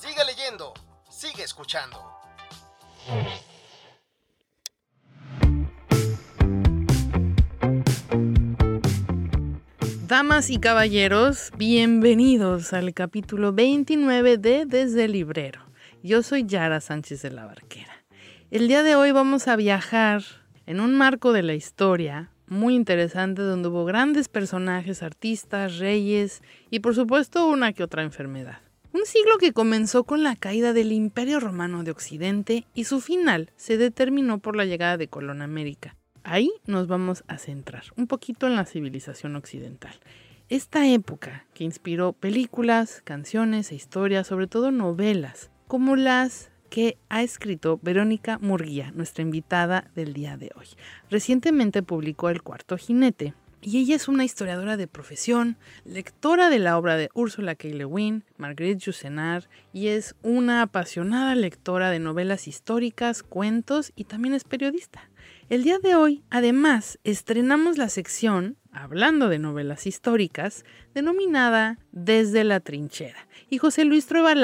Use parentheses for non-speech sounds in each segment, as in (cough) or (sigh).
Sigue leyendo, sigue escuchando. Damas y caballeros, bienvenidos al capítulo 29 de Desde el Librero. Yo soy Yara Sánchez de la Barquera. El día de hoy vamos a viajar en un marco de la historia muy interesante donde hubo grandes personajes, artistas, reyes y por supuesto una que otra enfermedad. Un siglo que comenzó con la caída del Imperio Romano de Occidente y su final se determinó por la llegada de Colón América. Ahí nos vamos a centrar un poquito en la civilización occidental. Esta época que inspiró películas, canciones e historias, sobre todo novelas, como las que ha escrito Verónica Murguía, nuestra invitada del día de hoy. Recientemente publicó El Cuarto Jinete, y ella es una historiadora de profesión, lectora de la obra de Ursula K. Le Guin, Marguerite Yourcenar, y es una apasionada lectora de novelas históricas, cuentos y también es periodista. El día de hoy, además, estrenamos la sección, hablando de novelas históricas, denominada Desde la Trinchera. Y José Luis Trueba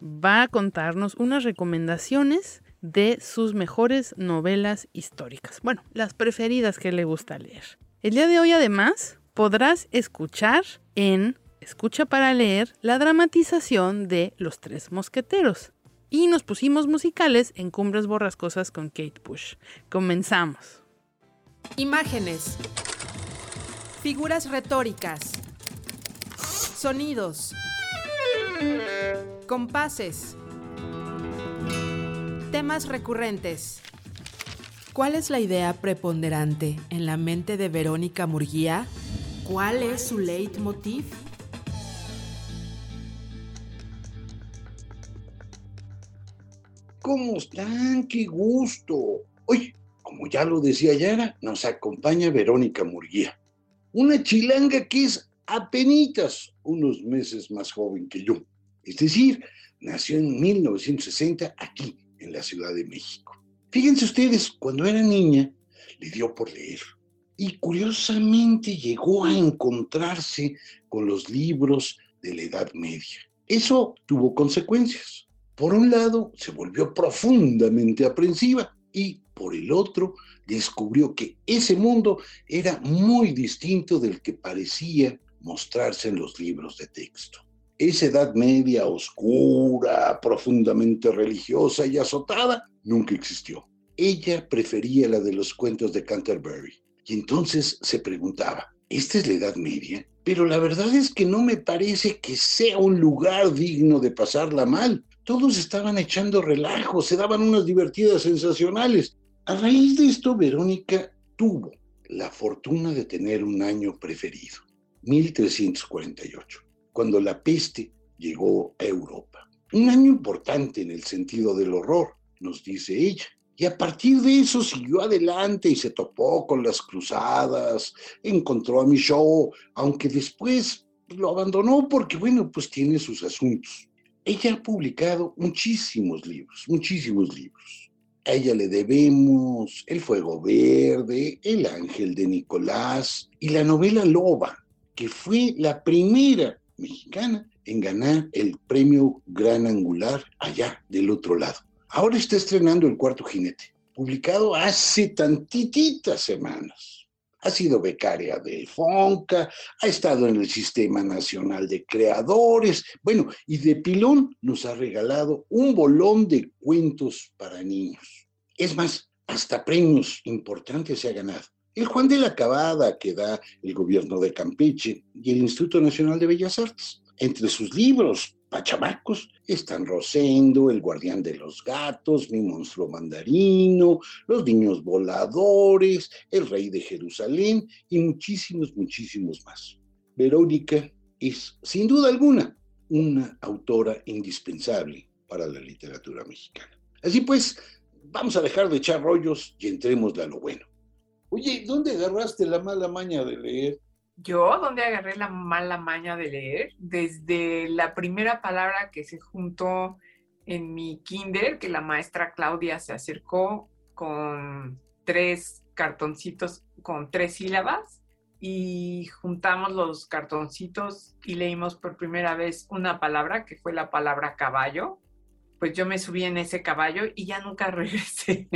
va a contarnos unas recomendaciones de sus mejores novelas históricas. Bueno, las preferidas que le gusta leer. El día de hoy además podrás escuchar en Escucha para leer la dramatización de Los Tres Mosqueteros. Y nos pusimos musicales en Cumbres Borrascosas con Kate Bush. Comenzamos. Imágenes. Figuras retóricas. Sonidos. Compases. Temas recurrentes. ¿Cuál es la idea preponderante en la mente de Verónica Murguía? ¿Cuál es su leitmotiv? ¿Cómo están? ¡Qué gusto! Hoy, como ya lo decía Yara, nos acompaña Verónica Murguía, una chilanga que es apenas unos meses más joven que yo. Es decir, nació en 1960 aquí, en la Ciudad de México. Fíjense ustedes, cuando era niña, le dio por leer. Y curiosamente llegó a encontrarse con los libros de la Edad Media. Eso tuvo consecuencias. Por un lado, se volvió profundamente aprensiva y por el otro, descubrió que ese mundo era muy distinto del que parecía mostrarse en los libros de texto. Esa edad media oscura, profundamente religiosa y azotada, nunca existió. Ella prefería la de los cuentos de Canterbury. Y entonces se preguntaba, ¿esta es la Edad Media? Pero la verdad es que no me parece que sea un lugar digno de pasarla mal. Todos estaban echando relajo, se daban unas divertidas sensacionales. A raíz de esto, Verónica tuvo la fortuna de tener un año preferido, 1348 cuando la peste llegó a Europa. Un año importante en el sentido del horror, nos dice ella. Y a partir de eso siguió adelante y se topó con las cruzadas, encontró a Michaud, aunque después lo abandonó porque, bueno, pues tiene sus asuntos. Ella ha publicado muchísimos libros, muchísimos libros. A ella le debemos El Fuego Verde, El Ángel de Nicolás y la novela Loba, que fue la primera mexicana en ganar el premio Gran Angular allá del otro lado. Ahora está estrenando El Cuarto Jinete, publicado hace tantititas semanas. Ha sido becaria del FONCA, ha estado en el Sistema Nacional de Creadores, bueno, y de pilón nos ha regalado un bolón de cuentos para niños. Es más, hasta premios importantes se ha ganado el Juan de la Cabada que da el gobierno de Campeche y el Instituto Nacional de Bellas Artes. Entre sus libros pachamacos están Rosendo, El guardián de los gatos, Mi monstruo mandarino, Los niños voladores, El rey de Jerusalén y muchísimos, muchísimos más. Verónica es, sin duda alguna, una autora indispensable para la literatura mexicana. Así pues, vamos a dejar de echar rollos y entremos a lo bueno. Oye, ¿dónde agarraste la mala maña de leer? Yo, ¿dónde agarré la mala maña de leer? Desde la primera palabra que se juntó en mi kinder, que la maestra Claudia se acercó con tres cartoncitos con tres sílabas y juntamos los cartoncitos y leímos por primera vez una palabra que fue la palabra caballo pues yo me subí en ese caballo y ya nunca (laughs) regresé.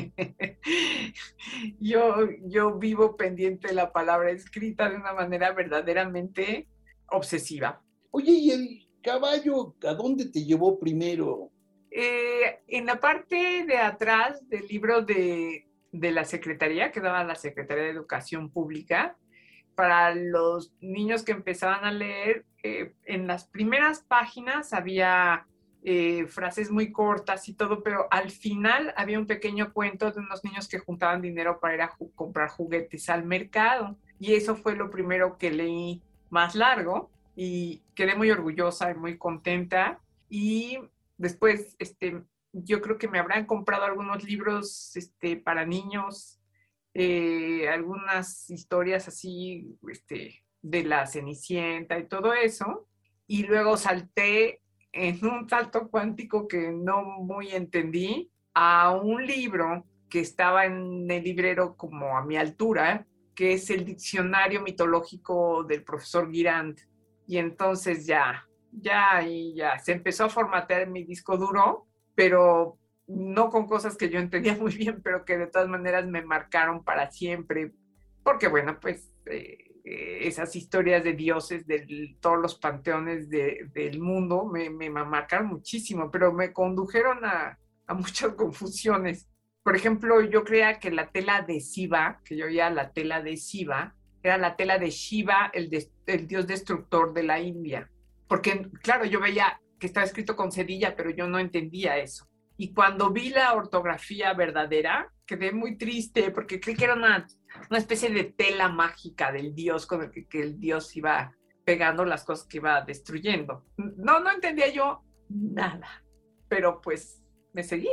yo, yo vivo pendiente de la palabra escrita de una manera verdaderamente obsesiva. Oye, ¿y el caballo a dónde te llevó primero? Eh, en la parte de atrás del libro de, de la Secretaría, que daba la Secretaría de Educación Pública, para los niños que empezaban a leer, eh, en las primeras páginas había eh, frases muy cortas y todo, pero al final había un pequeño cuento de unos niños que juntaban dinero para ir a comprar juguetes al mercado. Y eso fue lo primero que leí más largo y quedé muy orgullosa y muy contenta. Y después, este, yo creo que me habrán comprado algunos libros este, para niños, eh, algunas historias así este, de la Cenicienta y todo eso. Y luego salté en un salto cuántico que no muy entendí a un libro que estaba en el librero como a mi altura, que es el diccionario mitológico del profesor Girand. Y entonces ya, ya, y ya, se empezó a formatear mi disco duro, pero no con cosas que yo entendía (laughs) muy bien, pero que de todas maneras me marcaron para siempre. Porque bueno, pues eh, esas historias de dioses de todos los panteones del mundo me, me, muchísimo, pero me condujeron a, a, (laughs) muchas confusiones. Por ejemplo, yo creía que la tela adhesiva, que yo oía la tela adhesiva, era la tela de Shiva, el, el dios destructor de la India. Porque, claro, yo veía que estaba escrito con cedilla, pero yo no entendía eso. Y cuando vi la ortografía verdadera, quedé muy triste porque creí que era una una especie de tela mágica del dios con el que, el dios iba pegando las cosas que iba destruyendo. No, no entendía yo nada, pero pues me seguí.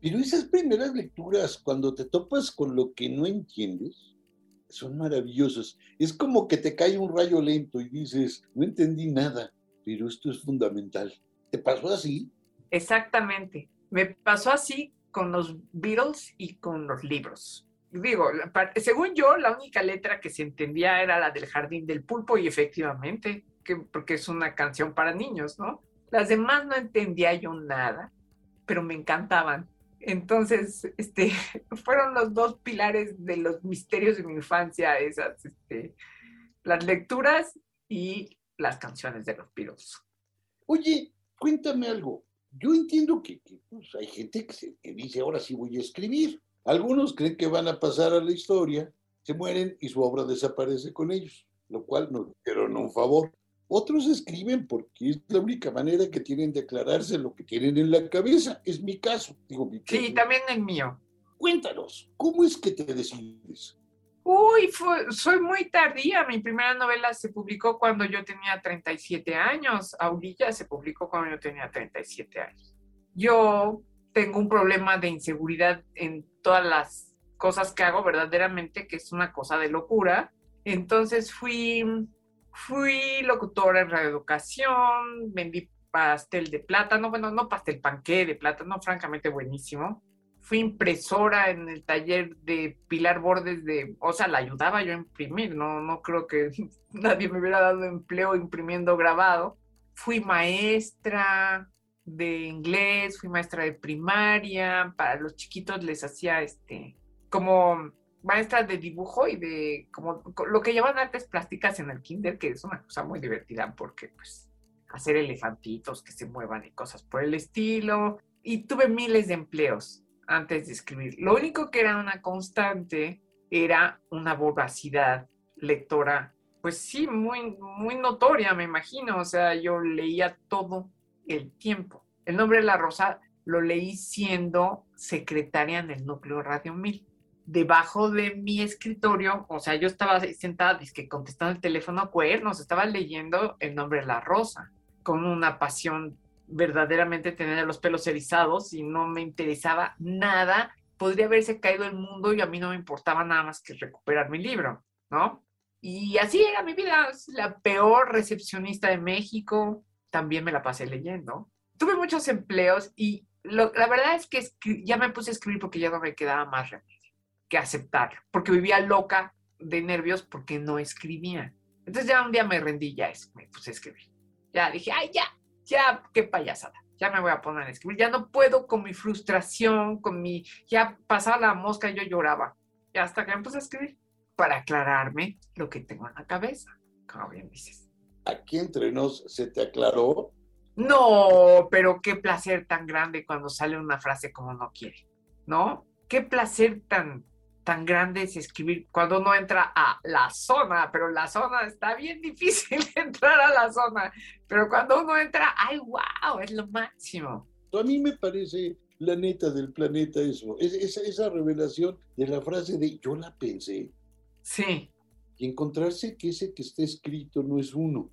Pero esas primeras lecturas, cuando te topas con lo que no entiendes, son maravillosas. Es como que te cae un rayo lento y dices, no entendí nada, pero esto es fundamental. ¿Te pasó así? Exactamente. Me pasó así con los Beatles y con los libros digo, según yo, la única letra que se entendía era la del Jardín del Pulpo y efectivamente, que, porque es una canción para niños, ¿no? Las demás no entendía yo nada, pero me encantaban. Entonces, este, (laughs) fueron los dos pilares de los misterios de mi infancia, esas, este, las lecturas y las canciones de los Beatles. Oye, cuéntame algo. Yo entiendo que, pues, hay gente que, que dice, ahora sí voy a escribir algunos creen que van a pasar a la historia, se mueren y su obra desaparece con ellos, lo cual nos dieron un favor. Otros escriben porque es la única manera que tienen de aclararse lo que tienen en la cabeza. Es mi caso. Digo, sí, también el mío. Cuéntanos, ¿cómo es que te decides? Uy, soy muy tardía. Mi primera novela se publicó cuando yo tenía 37 años. Aurilla se publicó cuando yo tenía 37 años. Yo tengo un problema de inseguridad en todas las cosas que hago verdaderamente, que es una cosa de locura. Entonces fui, fui locutora en radioeducación, vendí pastel de plátano, bueno, no pastel, panqué de plátano, francamente buenísimo. Fui impresora en el taller de Pilar Bordes de, o sea, la ayudaba yo a imprimir, no, no creo que (laughs) nadie me hubiera dado empleo imprimiendo grabado. Fui maestra, de inglés, fui maestra de primaria, para los chiquitos les hacía este, como maestra de dibujo y de como lo que llaman artes plásticas en el kinder, que es una cosa muy divertida porque pues hacer elefantitos que se muevan y cosas por el estilo. Y tuve miles de empleos antes de escribir. Lo único que era una constante era una voracidad lectora, pues sí, muy, muy notoria, me imagino. O sea, yo leía todo el tiempo. El nombre de la rosa lo leí siendo secretaria en el núcleo Radio 1000. Debajo de mi escritorio, o sea, yo estaba sentada, que contestando el teléfono cuernos, estaba leyendo el nombre de la rosa. con una pasión verdaderamente tener los pelos erizados y no me interesaba nada, podría haberse caído el mundo y a mí no me importaba nada más que recuperar mi libro, ¿no? Y así era mi vida, la peor recepcionista de México, también me la pasé leyendo. Tuve muchos empleos y la verdad es que ya me puse a escribir porque ya no me quedaba más remedio que aceptar, porque vivía loca de nervios porque no escribía. Entonces ya un día me rendí, ya me puse a escribir. Ya dije, ay, ya, ya, qué payasada. Ya me voy a poner a escribir. Ya no puedo con mi frustración, con mi. Ya pasaba la mosca y yo lloraba. Y hasta que me puse a escribir para aclararme lo que tengo en la cabeza, como bien dices. Aquí entre nos se te aclaró. No, pero qué placer tan grande cuando sale una frase como no quiere, ¿no? Qué placer tan, tan grande es escribir cuando uno entra a la zona, pero la zona está bien difícil (laughs) entrar a la zona, pero cuando uno entra, ¡ay, wow! Es lo máximo. A mí me parece la neta del planeta eso, esa, esa revelación de la frase de yo la pensé. Sí. Y encontrarse que ese que está escrito no es uno.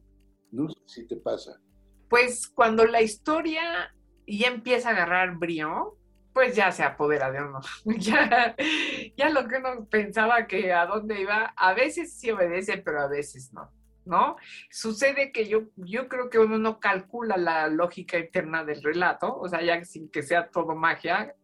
No sé si te pasa. Pues cuando la historia ya empieza a agarrar brío, pues ya se apodera de uno. (laughs) ya, lo que uno pensaba que a dónde iba, a veces sí obedece, pero a veces no. ¿No? Sucede que yo, yo creo que uno no calcula la lógica interna del relato, o sea, ya sin que sea todo magia,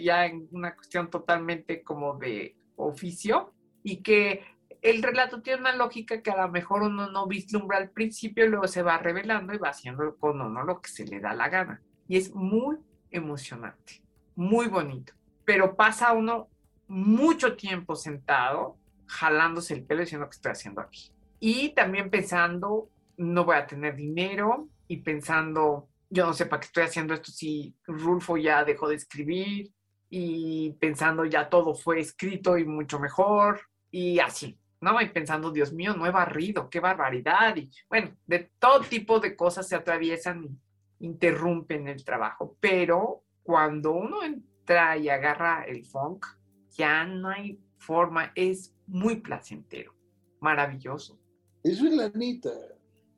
ya en una cuestión totalmente como de oficio, y que el relato tiene una lógica que a lo mejor uno no vislumbra al principio luego se va revelando y va haciendo con uno lo que se le da la gana. Y es muy emocionante muy bonito, pero pasa uno mucho tiempo sentado, jalándose el pelo diciendo que estoy haciendo aquí. Y también pensando, no voy a tener dinero y pensando, yo no sé para qué estoy haciendo esto si Rulfo ya dejó de escribir y pensando ya todo fue escrito y mucho mejor y así, ¿no? Y pensando, Dios mío, no he barrido, qué barbaridad. Y bueno, de todo tipo de cosas se atraviesan y interrumpen el trabajo, pero cuando uno entra y agarra el funk, ya no hay forma, es muy placentero, maravilloso. Eso es la neta.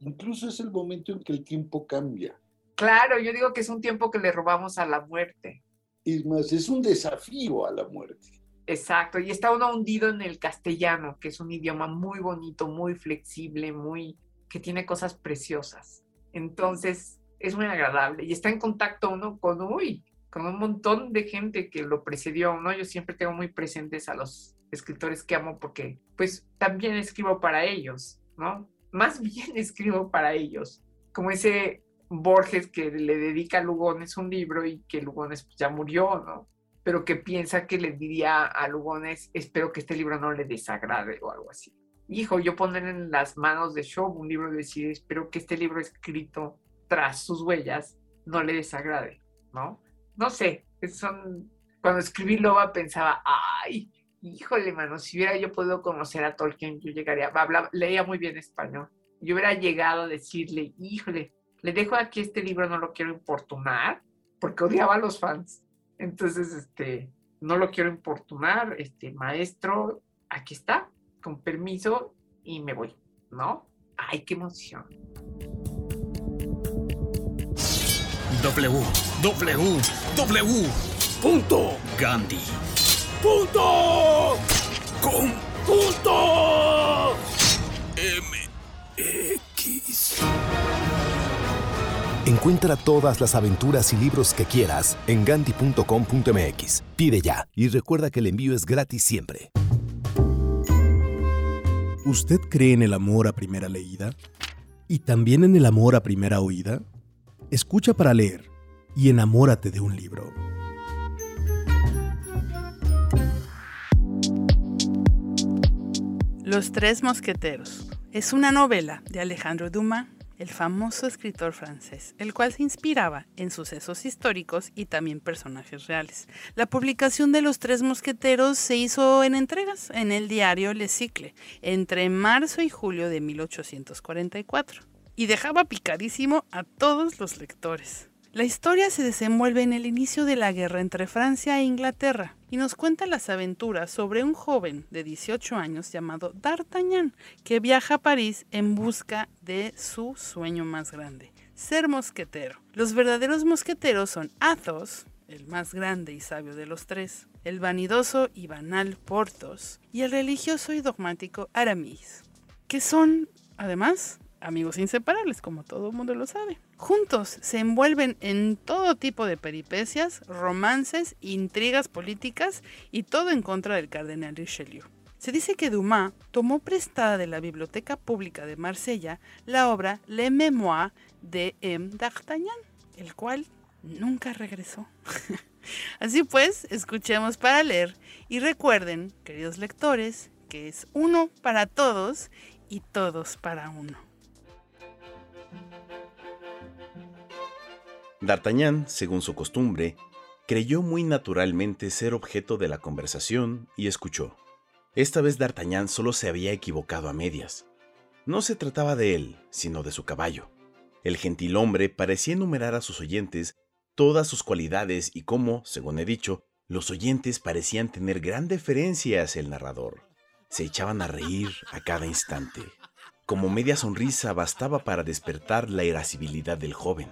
Incluso es el momento en que el tiempo cambia. Claro, yo digo que es un tiempo que le robamos a la muerte. Es más, es un desafío a la muerte. Exacto, y está uno hundido en el castellano, que es un idioma muy bonito, muy flexible, muy que tiene cosas preciosas. Entonces, es muy agradable y está en contacto uno con, uy, con un montón de gente que lo precedió, ¿no? Yo siempre tengo muy presentes a los escritores que amo porque, pues, también escribo para ellos, ¿no? Más (laughs) bien escribo para ellos, como ese Borges que le dedica a Lugones un libro y que Lugones pues, ya murió, ¿no? Pero que piensa que le diría a Lugones, espero que este libro no le desagrade o algo así. Hijo, yo poner en las manos de Shaw un libro y decir, espero que este libro escrito tras sus huellas no le desagrade, ¿no? No sé, son, cuando escribí Loba pensaba, ay, híjole, mano, si hubiera yo podido conocer a Tolkien, yo llegaría, hablaba, leía muy bien español, yo hubiera llegado a decirle, híjole, le dejo aquí este libro, no lo quiero importunar, porque odiaba a los fans. Entonces, este, no lo quiero importunar, este, maestro, aquí está, con permiso, y me voy, ¿no? Ay, qué emoción. W, W, W. Punto. Gandhi. Punto. Con. Punto. MX. Encuentra todas las aventuras y libros que quieras en gandhi.com.mx. Pide ya y recuerda que el envío es gratis siempre. ¿Usted cree en el amor a primera leída? ¿Y también en el amor a primera oída? Escucha para leer y enamórate de un libro. Los Tres Mosqueteros es una novela de Alejandro Dumas, el famoso escritor francés, el cual se inspiraba en sucesos históricos y también personajes reales. La publicación de Los Tres Mosqueteros se hizo en entregas en el diario Le Cicle entre marzo y julio de 1844 y dejaba picadísimo a todos los lectores. La historia se desenvuelve en el inicio de la guerra entre Francia e Inglaterra y nos cuenta las aventuras sobre un joven de 18 años llamado D'Artagnan que viaja a París en busca de su sueño más grande, ser mosquetero. Los verdaderos mosqueteros son Athos, el más grande y sabio de los tres, el vanidoso y banal Porthos y el religioso y dogmático Aramis, que son, además, amigos inseparables, como todo el mundo lo sabe. Juntos se envuelven en todo tipo de peripecias, romances, intrigas políticas y todo en contra del cardenal Richelieu. Se dice que Dumas tomó prestada de la Biblioteca Pública de Marsella la obra Le Mémoire de M. d'Artagnan, el cual nunca regresó. (laughs) Así pues, escuchemos para leer y recuerden, queridos lectores, que es uno para todos y todos para uno. D'Artagnan, según su costumbre, creyó muy naturalmente ser objeto de la conversación y escuchó. Esta vez D'Artagnan solo se había equivocado a medias. No se trataba de él, sino de su caballo. El gentilhombre parecía enumerar a sus oyentes todas sus cualidades y cómo, según he dicho, los oyentes parecían tener gran deferencia hacia el narrador. Se echaban a reír a cada instante. Como media sonrisa bastaba para despertar la irascibilidad del joven.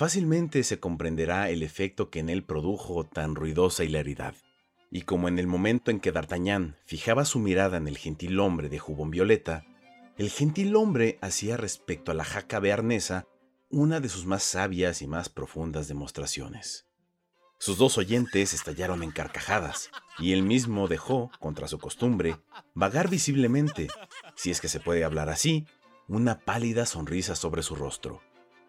Fácilmente se comprenderá el efecto que en él produjo tan ruidosa hilaridad y como en el momento en que D'Artagnan fijaba su mirada en el gentil hombre de jubón violeta, el gentil hombre hacía respecto a la jaca bearnesa una de sus más sabias y más profundas demostraciones. Sus dos oyentes estallaron en carcajadas, y él mismo dejó, contra su costumbre, vagar visiblemente, si es que se puede hablar así, una pálida sonrisa sobre su rostro.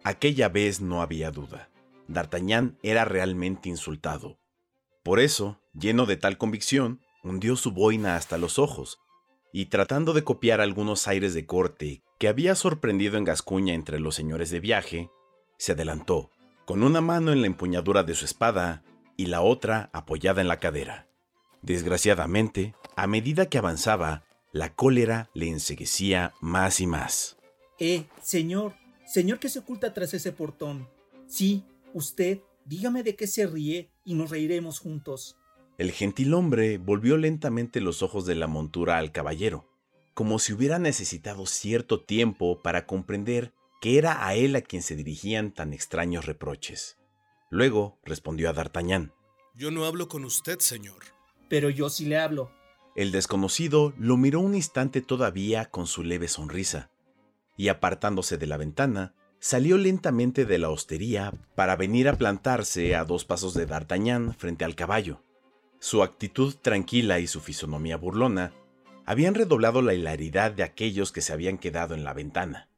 Aquella vez no había duda. D'Artagnan era realmente insultado. Por eso, lleno de tal convicción, hundió su boina hasta los ojos, y tratando de copiar algunos aires de corte que había sorprendido en Gascuña entre los señores de viaje, se adelantó, con una mano en la empuñadura de su espada y la otra apoyada en la cadera. Desgraciadamente, a medida que avanzaba, la cólera le enseguecía más y más. Eh, señor, señor que se oculta tras ese portón. Sí, usted, dígame de qué se ríe y nos reiremos juntos. El gentilhombre volvió lentamente los ojos de la montura al caballero, como si hubiera necesitado cierto tiempo para comprender que era a él a quien se dirigían tan extraños reproches. Luego respondió a D'Artagnan. Yo no hablo con usted, señor. Pero yo sí le hablo. El desconocido lo miró un instante todavía con su leve sonrisa, y apartándose de la ventana, salió lentamente de la hostería para venir a plantarse a dos pasos de D'Artagnan frente al caballo. Su actitud tranquila y su fisonomía burlona habían redoblado la hilaridad de aquellos que se habían quedado en la ventana.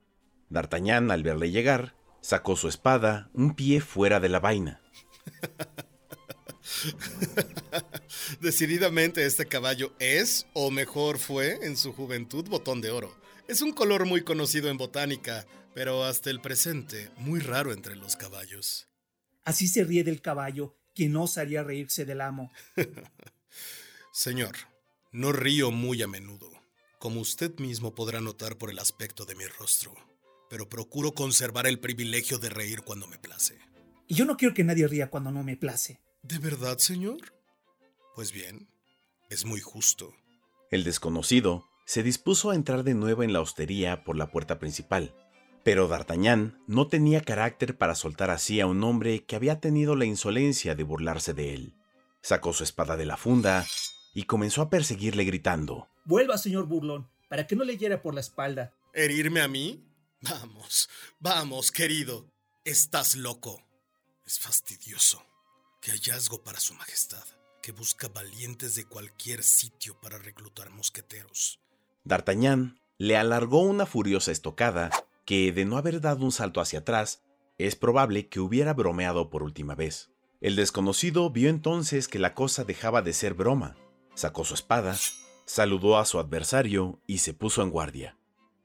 D'Artagnan, al verle llegar, sacó su espada un pie fuera de la vaina. (laughs) (laughs) Decididamente este caballo es, o mejor fue, en su juventud, botón de oro. Es un color muy conocido en botánica, pero hasta el presente muy raro entre los caballos. Así se ríe del caballo quien no osaría reírse del amo. (laughs) Señor, no río muy a menudo, como usted mismo podrá notar por el aspecto de mi rostro, pero procuro conservar el privilegio de reír cuando me place. Y yo no quiero que nadie ría cuando no me place. ¿De verdad, señor? Pues bien, es muy justo. El desconocido se dispuso a entrar de nuevo en la hostería por la puerta principal, pero D'Artagnan no tenía carácter para soltar así a un hombre que había tenido la insolencia de burlarse de él. Sacó su espada de la funda y comenzó a perseguirle gritando. Vuelva, señor burlón, para que no le hiera por la espalda. ¿Herirme a mí? Vamos, vamos, querido. Estás loco. Es fastidioso. Qué hallazgo para su majestad, que busca valientes de cualquier sitio para reclutar mosqueteros. D'Artagnan le alargó una furiosa estocada que, de no haber dado un salto hacia atrás, es probable que hubiera bromeado por última vez. El desconocido vio entonces que la cosa dejaba de ser broma, sacó su espada, saludó a su adversario y se puso en guardia.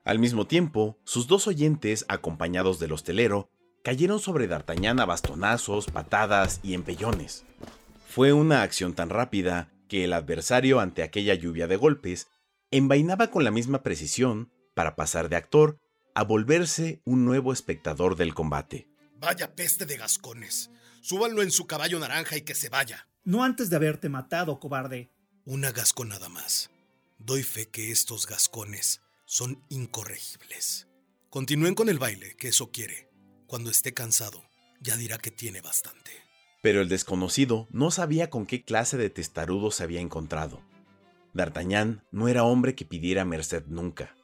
Al mismo tiempo, sus dos oyentes, acompañados del hostelero, cayeron sobre D'Artagnan a bastonazos, patadas y empellones. Fue una acción tan rápida que el adversario, ante aquella lluvia de golpes, envainaba con la misma precisión para pasar de actor a volverse un nuevo espectador del combate. Vaya peste de gascones. Súbanlo en su caballo naranja y que se vaya. No antes de haberte matado, cobarde. Una gasconada más. Doy fe que estos gascones son incorregibles. Continúen con el baile, que eso quiere. Cuando esté cansado, ya dirá que tiene bastante. Pero el desconocido no sabía con qué clase de testarudo se había encontrado. D'Artagnan no era hombre que pidiera merced nunca.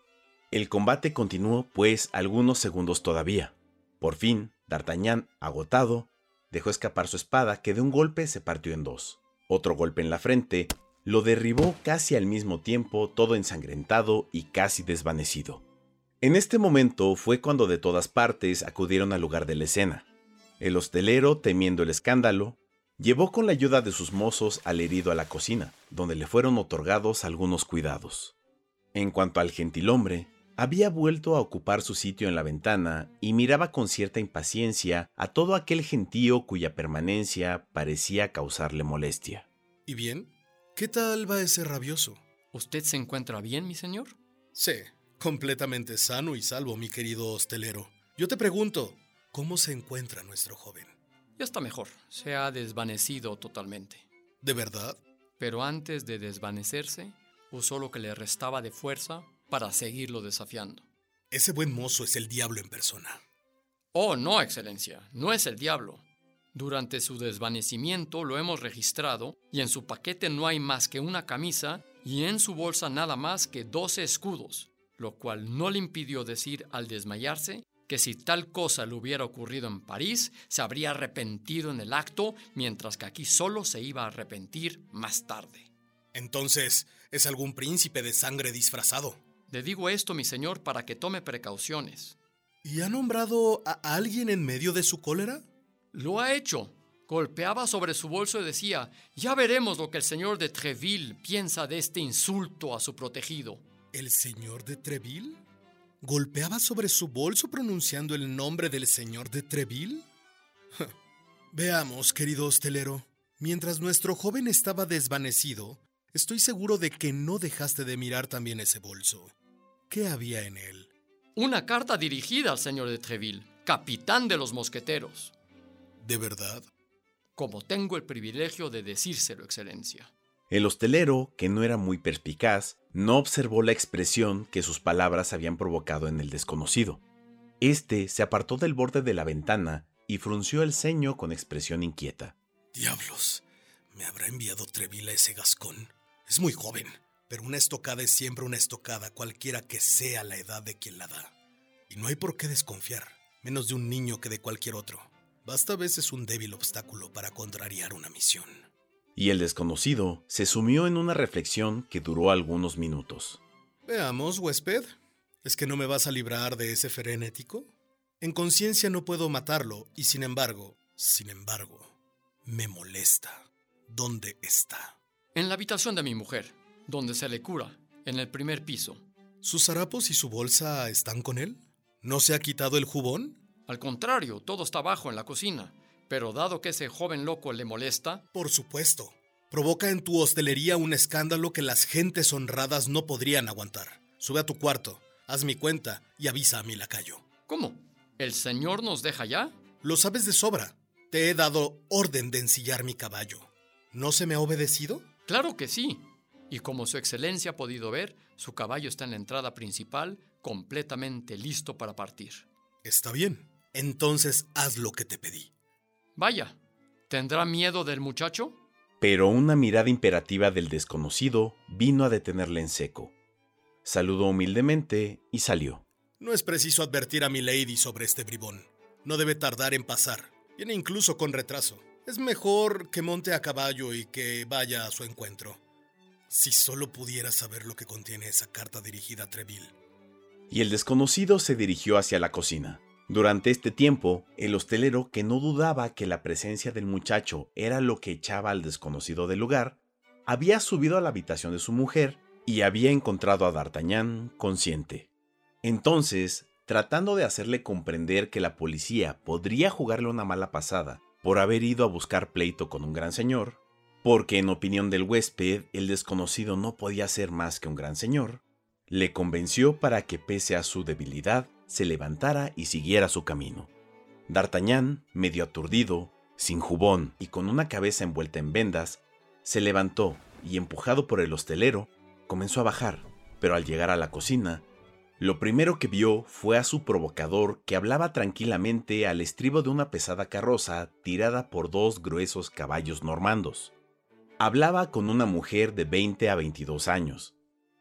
El combate continuó, pues, algunos segundos todavía. Por fin, D'Artagnan, agotado, dejó escapar su espada que de un golpe se partió en dos. Otro golpe en la frente lo derribó casi al mismo tiempo, todo ensangrentado y casi desvanecido. En este momento fue cuando de todas partes acudieron al lugar de la escena. El hostelero, temiendo el escándalo, llevó con la ayuda de sus mozos al herido a la cocina, donde le fueron otorgados algunos cuidados. En cuanto al gentilhombre, había vuelto a ocupar su sitio en la ventana y miraba con cierta impaciencia a todo aquel gentío cuya permanencia parecía causarle molestia. ¿Y bien? ¿Qué tal va ese rabioso? ¿Usted se encuentra bien, mi señor? Sí, completamente sano y salvo, mi querido hostelero. Yo te pregunto, ¿cómo se encuentra nuestro joven? Ya está mejor, se ha desvanecido totalmente. ¿De verdad? Pero antes de desvanecerse, usó lo que le restaba de fuerza para seguirlo desafiando. Ese buen mozo es el diablo en persona. Oh, no, Excelencia, no es el diablo. Durante su desvanecimiento lo hemos registrado y en su paquete no hay más que una camisa y en su bolsa nada más que 12 escudos, lo cual no le impidió decir al desmayarse que si tal cosa le hubiera ocurrido en París, se habría arrepentido en el acto, mientras que aquí solo se iba a arrepentir más tarde. Entonces, ¿es algún príncipe de sangre disfrazado? Le digo esto, mi señor, para que tome precauciones. ¿Y ha nombrado a alguien en medio de su cólera? Lo ha hecho. Golpeaba sobre su bolso y decía, ya veremos lo que el señor de Treville piensa de este insulto a su protegido. ¿El señor de Treville? ¿Golpeaba sobre su bolso pronunciando el nombre del señor de Treville? Veamos, querido hostelero. Mientras nuestro joven estaba desvanecido, estoy seguro de que no dejaste de mirar también ese bolso. ¿Qué había en él? Una carta dirigida al señor de Treville, capitán de los mosqueteros. ¿De verdad? Como tengo el privilegio de decírselo, Excelencia. El hostelero, que no era muy perspicaz, no observó la expresión que sus palabras habían provocado en el desconocido. Este se apartó del borde de la ventana y frunció el ceño con expresión inquieta. Diablos, ¿me habrá enviado Treville a ese gascón? Es muy joven, pero una estocada es siempre una estocada, cualquiera que sea la edad de quien la da. Y no hay por qué desconfiar, menos de un niño que de cualquier otro. Basta a veces un débil obstáculo para contrariar una misión. Y el desconocido se sumió en una reflexión que duró algunos minutos. Veamos, huésped. ¿Es que no me vas a librar de ese frenético? En conciencia no puedo matarlo, y sin embargo, sin embargo, me molesta. ¿Dónde está? En la habitación de mi mujer, donde se le cura, en el primer piso. ¿Sus harapos y su bolsa están con él? ¿No se ha quitado el jubón? Al contrario, todo está abajo en la cocina. Pero dado que ese joven loco le molesta... Por supuesto. Provoca en tu hostelería un escándalo que las gentes honradas no podrían aguantar. Sube a tu cuarto, haz mi cuenta y avisa a mi lacayo. ¿Cómo? ¿El señor nos deja ya? Lo sabes de sobra. Te he dado orden de ensillar mi caballo. ¿No se me ha obedecido? Claro que sí. Y como su excelencia ha podido ver, su caballo está en la entrada principal, completamente listo para partir. Está bien. Entonces haz lo que te pedí. Vaya, ¿tendrá miedo del muchacho? Pero una mirada imperativa del desconocido vino a detenerle en seco. Saludó humildemente y salió. No es preciso advertir a mi lady sobre este bribón. No debe tardar en pasar. Viene incluso con retraso. Es mejor que monte a caballo y que vaya a su encuentro. Si solo pudiera saber lo que contiene esa carta dirigida a Treville. Y el desconocido se dirigió hacia la cocina. Durante este tiempo, el hostelero, que no dudaba que la presencia del muchacho era lo que echaba al desconocido del lugar, había subido a la habitación de su mujer y había encontrado a D'Artagnan consciente. Entonces, tratando de hacerle comprender que la policía podría jugarle una mala pasada por haber ido a buscar pleito con un gran señor, porque en opinión del huésped el desconocido no podía ser más que un gran señor, le convenció para que pese a su debilidad se levantara y siguiera su camino. D'Artagnan, medio aturdido, sin jubón y con una cabeza envuelta en vendas, se levantó y empujado por el hostelero, comenzó a bajar, pero al llegar a la cocina, Lo primero que vio fue a su provocador que hablaba tranquilamente al estribo de una pesada carroza tirada por dos gruesos caballos normandos. Hablaba con una mujer de 20 a 22 años.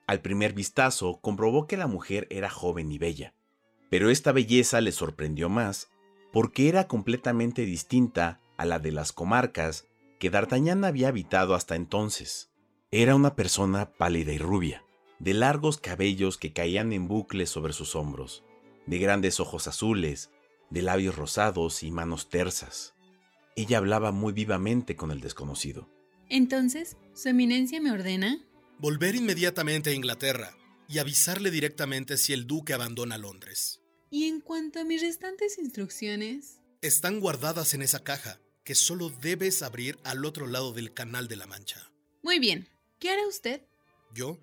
Al primer vistazo comprobó que la mujer era joven y bella, pero esta belleza le sorprendió más porque era completamente distinta a la de las comarcas que D'Artagnan había habitado hasta entonces. Era una persona pálida y rubia, de largos cabellos que caían en bucles sobre sus hombros, de grandes ojos azules, de labios rosados y manos tersas. Ella hablaba muy vivamente con el desconocido. Entonces, ¿Su Eminencia me ordena? Volver inmediatamente a Inglaterra y avisarle directamente si el duque abandona Londres. Y en cuanto a mis restantes instrucciones... Están guardadas en esa caja, que solo debes abrir al otro lado del Canal de la Mancha. Muy bien. ¿Qué hará usted? Yo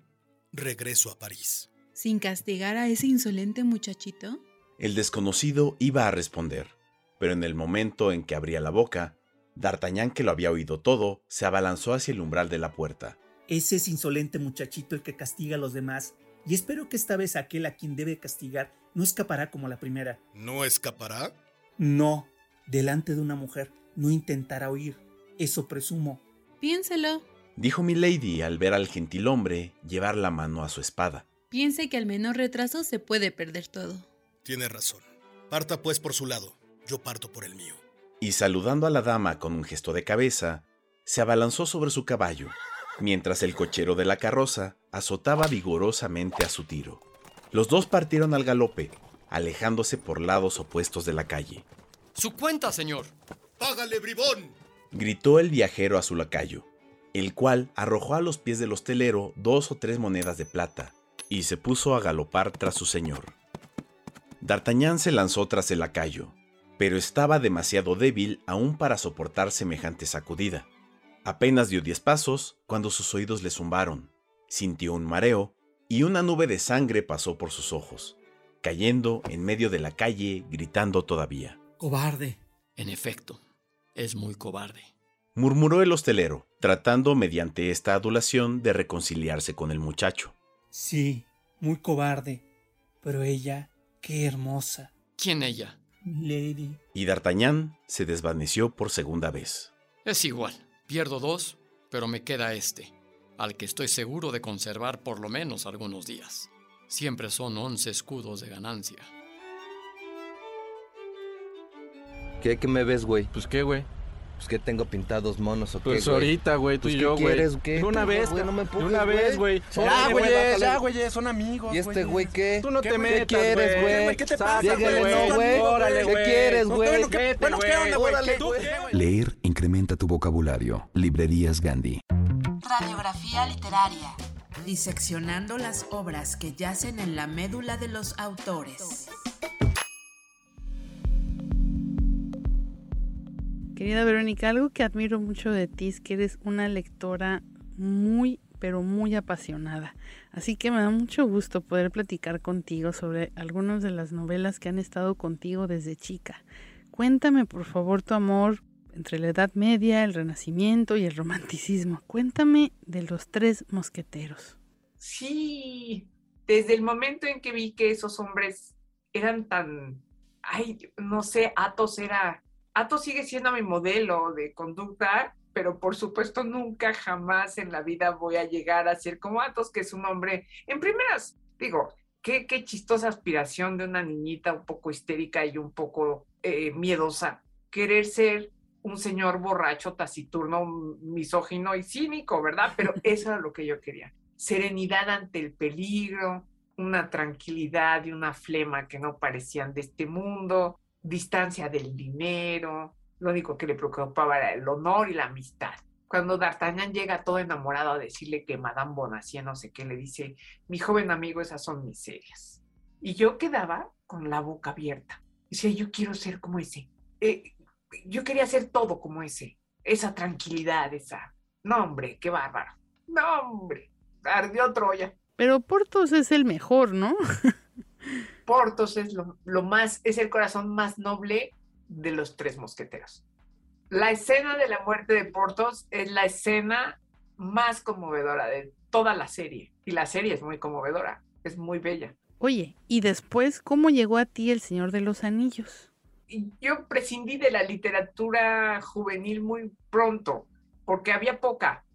regreso a París. ¿Sin castigar a ese insolente muchachito? El desconocido iba a responder, pero en el momento en que abría la boca, D'Artagnan, que lo había oído todo, se abalanzó hacia el umbral de la puerta. Ese es insolente muchachito el que castiga a los demás, y espero que esta vez aquel a quien debe castigar no escapará como la primera. ¿No escapará? No, delante de una mujer, no intentará huir. Eso presumo. Piénselo. Dijo Milady al ver al gentilhombre llevar la mano a su espada. Piense que al menor retraso se puede perder todo. Tiene razón. Parta pues por su lado, yo parto por el mío. Y saludando a la dama con un gesto de cabeza, se abalanzó sobre su caballo, mientras el cochero de la carroza azotaba vigorosamente a su tiro. Los dos partieron al galope, alejándose por lados opuestos de la calle. ¡Su cuenta, señor! ¡Págale, bribón! gritó el viajero a su lacayo, el cual arrojó a los pies del hostelero dos o tres monedas de plata y se puso a galopar tras su señor. D'Artagnan se lanzó tras el lacayo, pero estaba demasiado débil aún para soportar semejante sacudida. Apenas dio diez pasos cuando sus oídos le zumbaron, sintió un mareo y una nube de sangre pasó por sus ojos, cayendo en medio de la calle gritando todavía. Cobarde. En efecto, es muy cobarde. Murmuró el hostelero, tratando mediante esta adulación de reconciliarse con el muchacho. Sí, muy cobarde. Pero ella, qué hermosa. ¿Quién ella? Lady. Y D'Artagnan se desvaneció por segunda vez. Es igual. Pierdo dos, pero me queda este, al que estoy seguro de conservar por lo menos algunos días. Siempre son once escudos de ganancia. ¿Qué, qué me ves, güey? Pues qué, güey. Pues que tengo pintados monos o qué, Pues ahorita, güey, tú Pues, y ¿qué yo, güey. quieres, qué? De una Tú, vez, güey, no me de empujes, una vez, güey. Órale, Ya, güey, ya, güey, son amigos, ¿Y este güey qué? Tú no te ¿Qué metas, quieres, güey? ¿Qué te pasa, güey? no, güey. Órale, ¿Qué güey. quieres, güey? bueno, ¿qué- ¿qué onda? Órale, ¿Tú güey. qué, güey? Leer incrementa tu vocabulario. Librerías Gandhi. Radiografía literaria. Diseccionando las obras que yacen en la médula de los autores. Querida Verónica, algo que admiro mucho de ti es que eres una lectora muy, pero muy apasionada. Así que me da mucho gusto poder platicar contigo sobre algunas de las novelas que han estado contigo desde chica. Cuéntame, por favor, tu amor entre la Edad Media, el Renacimiento y el Romanticismo. Cuéntame de los tres mosqueteros. Sí, desde el momento en que vi que esos hombres eran tan, ay, no sé, Athos era, Athos sigue siendo mi modelo de conducta, pero por supuesto nunca jamás en la vida voy a llegar a ser como Athos, que es un hombre, en primeras, digo, qué, qué chistosa aspiración de una niñita un poco histérica y un poco eh, miedosa, querer ser un señor borracho, taciturno, misógino y cínico, ¿verdad? Pero (laughs) eso era lo que yo quería. Serenidad ante el peligro, una tranquilidad y una flema que no parecían de este mundo, distancia del dinero, lo único que le preocupaba era el honor y la amistad. Cuando D'Artagnan llega todo enamorado a decirle que Madame Bonacieux no sé qué, le dice, mi joven amigo, esas son miserias. Y yo quedaba con la boca abierta. Decía, yo quiero ser como ese. Eh, yo quería ser todo como ese. Esa tranquilidad, esa... No, hombre, qué bárbaro. No, hombre, ardió Troya. Pero Portos es el mejor, ¿no? (laughs) Portos es lo, lo, más, es el corazón más noble de los tres mosqueteros. La escena de la muerte de Portos es la escena más conmovedora de toda la serie. Y la serie es muy conmovedora, es muy bella. Oye, ¿y después cómo llegó a ti El Señor de los Anillos? Yo prescindí de la literatura juvenil muy pronto, porque había poca.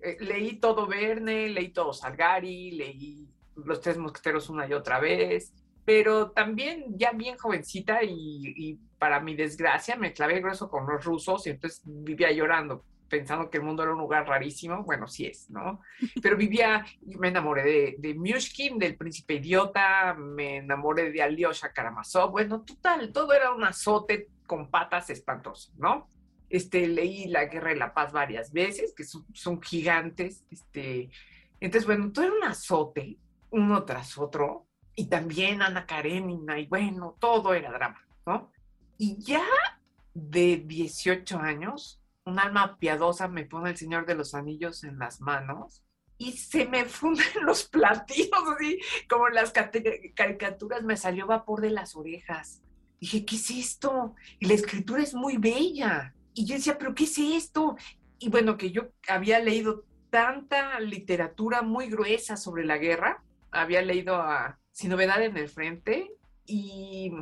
Eh, leí todo Verne, leí todo Salgari, leí Los Tres Mosqueteros una y otra vez, pero también ya bien jovencita y, y para mi desgracia me clavé grueso con los rusos y entonces vivía llorando pensando que el mundo era un lugar rarísimo, bueno, sí es, ¿no? Pero vivía, me enamoré de, de del príncipe idiota, me enamoré de Alyosha Karamazov, bueno, total, todo era un azote con patas espantoso, ¿no? Este, leí La Guerra y la Paz varias veces, que son, son gigantes, este, entonces, bueno, todo era un azote, uno tras otro, y también Ana Karenina, y bueno, todo era drama, ¿no? Y ya de 18 años, un alma piadosa me pone el Señor de los Anillos en las manos y se me funden los platillos, así como las caricaturas me salió vapor de las orejas. Dije, ¿qué es esto? Y la escritura es muy bella. Y yo decía, ¿pero qué es esto? Y bueno, que yo había leído tanta literatura muy gruesa sobre la guerra, había leído a Sin Novedad en el Frente y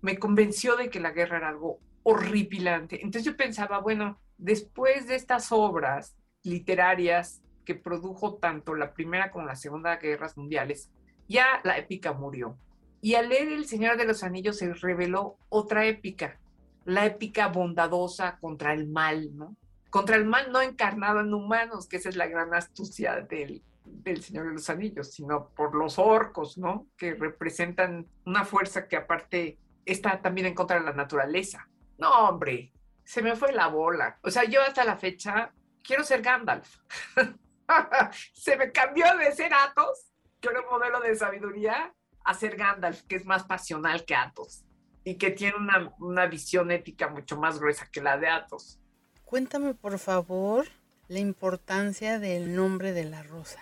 me convenció de que la guerra era algo horripilante. Entonces yo pensaba, bueno, después de estas obras literarias que produjo tanto la Primera como la Segunda Guerras Mundiales, ya la épica murió. Y al leer El Señor de los Anillos se reveló otra épica, la épica bondadosa contra el mal, ¿no? Contra el mal no encarnado en humanos, que esa es la gran astucia del, del Señor de los Anillos, sino por los orcos, ¿no? Que representan una fuerza que aparte está también en contra de la naturaleza. No, hombre, se me fue la bola. O sea, yo hasta la fecha quiero ser Gandalf. (laughs) se me cambió de ser Athos, que era un modelo de sabiduría, a ser Gandalf, que es más pasional que Athos y que tiene una, una visión ética mucho más gruesa que la de Athos. Cuéntame, por favor, la importancia del nombre de la rosa.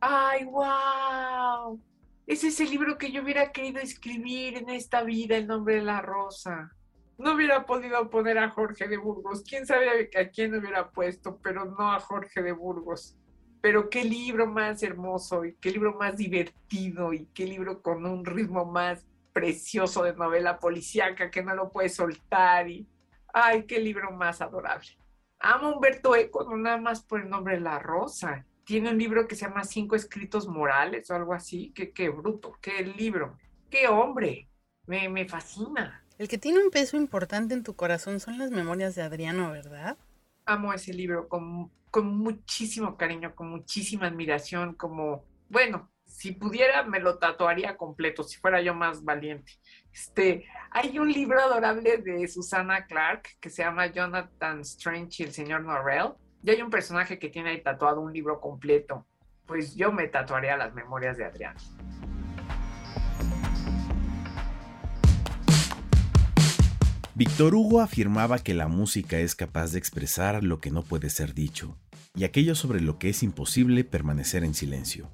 ¡Ay, wow! Ese es el libro que yo hubiera querido escribir en esta vida, el nombre de la rosa no hubiera podido poner a Jorge de Burgos. Quién sabe a quién hubiera puesto, pero no a Jorge de Burgos. Pero qué libro más hermoso y qué libro más divertido y qué libro con un ritmo más precioso de novela policíaca que no lo puedes soltar y ay, qué libro más adorable. Amo Humberto Eco, no nada más por el nombre de La Rosa. Tiene un libro que se llama Cinco Escritos Morales o algo así. Qué, qué bruto, qué libro, qué hombre. Me, me fascina. El que tiene un peso importante en tu corazón son las memorias de Adriano, ¿verdad? Amo ese libro con, con muchísimo cariño, con muchísima admiración, como, bueno, si pudiera me lo tatuaría completo, si fuera yo más valiente. Este, hay un libro adorable de Susana Clark que se llama Jonathan Strange y el señor Norrell. Y hay un personaje que tiene ahí tatuado un libro completo. Pues yo me tatuaría las memorias de Adriano. Víctor Hugo afirmaba que la música es capaz de expresar lo que no puede ser dicho, y aquello sobre lo que es imposible permanecer en silencio.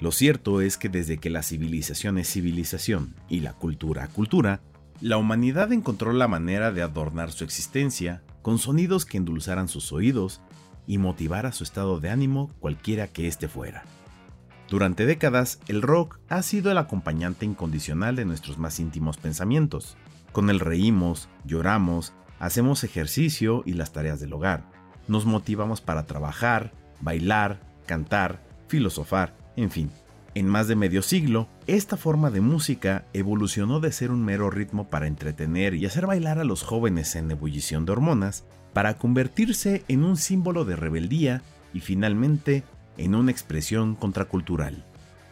Lo cierto es que desde que la civilización es civilización y la cultura cultura, la humanidad encontró la manera de adornar su existencia con sonidos que endulzaran sus oídos y motivara su estado de ánimo cualquiera que éste fuera. Durante décadas, el rock ha sido el acompañante incondicional de nuestros más íntimos pensamientos, con él reímos, lloramos, hacemos ejercicio y las tareas del hogar. Nos motivamos para trabajar, bailar, cantar, filosofar, en fin. En más de medio siglo, esta forma de música evolucionó de ser un mero ritmo para entretener y hacer bailar a los jóvenes en ebullición de hormonas, para convertirse en un símbolo de rebeldía y finalmente en una expresión contracultural.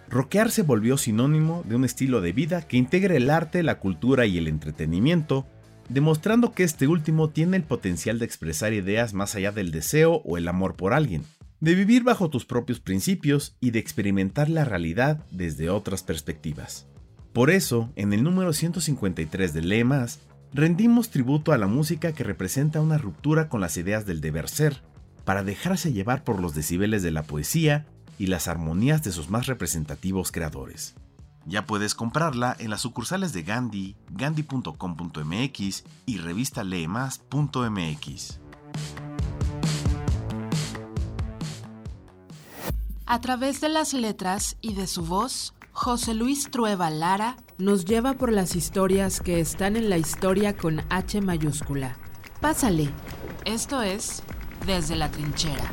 Rockear se volvió sinónimo de un estilo de vida que integra el arte, la cultura y el entretenimiento, demostrando que este último tiene el potencial de expresar ideas más allá del deseo o el amor por alguien, de vivir bajo tus propios principios y de experimentar la realidad desde otras perspectivas. Por eso, en el número 153 de Lee Más, rendimos tributo a la música que representa una ruptura con las ideas del deber ser, para dejarse llevar por los decibeles de la poesía y las armonías de sus más representativos creadores. Ya puedes comprarla en las sucursales de Gandhi, gandhi.com.mx y revista leemas.mx. A través de las letras y de su voz, José Luis Trueba Lara nos lleva por las historias que están en la historia con H mayúscula. Pásale. Esto es Desde la Trinchera.